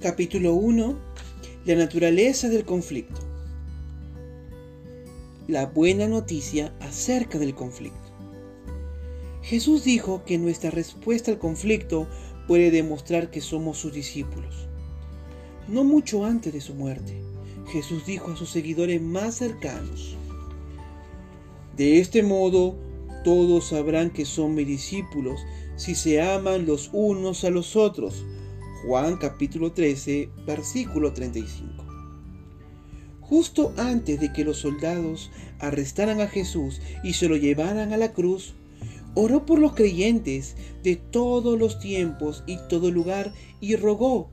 Capítulo 1. La naturaleza del conflicto. La buena noticia acerca del conflicto. Jesús dijo que nuestra respuesta al conflicto puede demostrar que somos sus discípulos. No mucho antes de su muerte, Jesús dijo a sus seguidores más cercanos, De este modo, todos sabrán que son mis discípulos si se aman los unos a los otros Juan capítulo 13, versículo 35. Justo antes de que los soldados arrestaran a Jesús y se lo llevaran a la cruz, oró por los creyentes de todos los tiempos y todo lugar y rogó,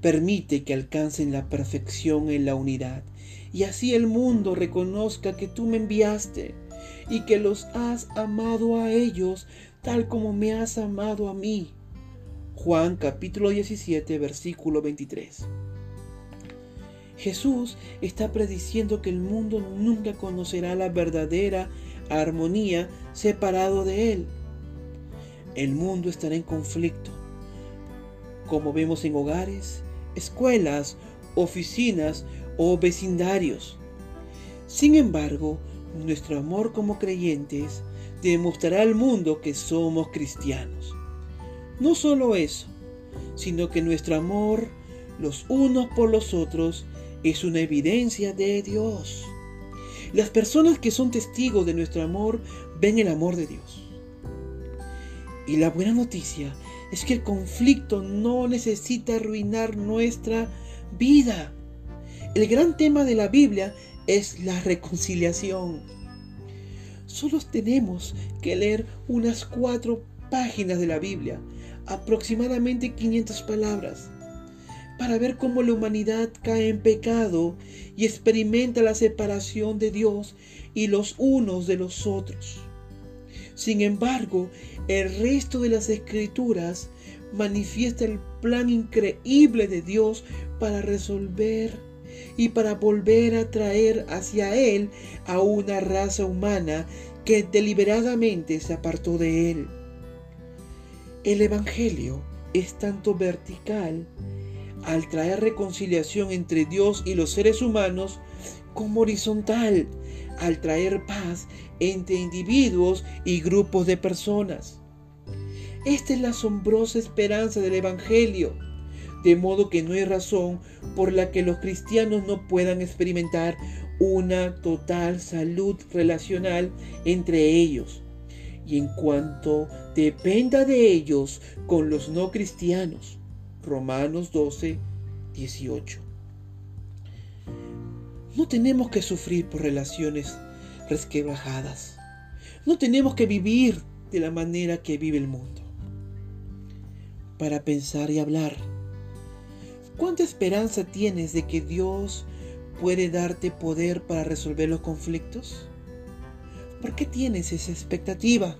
permite que alcancen la perfección en la unidad y así el mundo reconozca que tú me enviaste y que los has amado a ellos tal como me has amado a mí. Juan capítulo 17 versículo 23. Jesús está prediciendo que el mundo nunca conocerá la verdadera armonía separado de Él. El mundo estará en conflicto, como vemos en hogares, escuelas, oficinas o vecindarios. Sin embargo, nuestro amor como creyentes demostrará al mundo que somos cristianos. No solo eso, sino que nuestro amor los unos por los otros es una evidencia de Dios. Las personas que son testigos de nuestro amor ven el amor de Dios. Y la buena noticia es que el conflicto no necesita arruinar nuestra vida. El gran tema de la Biblia es la reconciliación. Solo tenemos que leer unas cuatro páginas de la Biblia aproximadamente 500 palabras, para ver cómo la humanidad cae en pecado y experimenta la separación de Dios y los unos de los otros. Sin embargo, el resto de las escrituras manifiesta el plan increíble de Dios para resolver y para volver a traer hacia Él a una raza humana que deliberadamente se apartó de Él. El Evangelio es tanto vertical al traer reconciliación entre Dios y los seres humanos como horizontal al traer paz entre individuos y grupos de personas. Esta es la asombrosa esperanza del Evangelio, de modo que no hay razón por la que los cristianos no puedan experimentar una total salud relacional entre ellos y en cuanto dependa de ellos con los no cristianos. Romanos 12, 18. No tenemos que sufrir por relaciones resquebrajadas. No tenemos que vivir de la manera que vive el mundo. Para pensar y hablar. ¿Cuánta esperanza tienes de que Dios puede darte poder para resolver los conflictos? ¿Por qué tienes esa expectativa?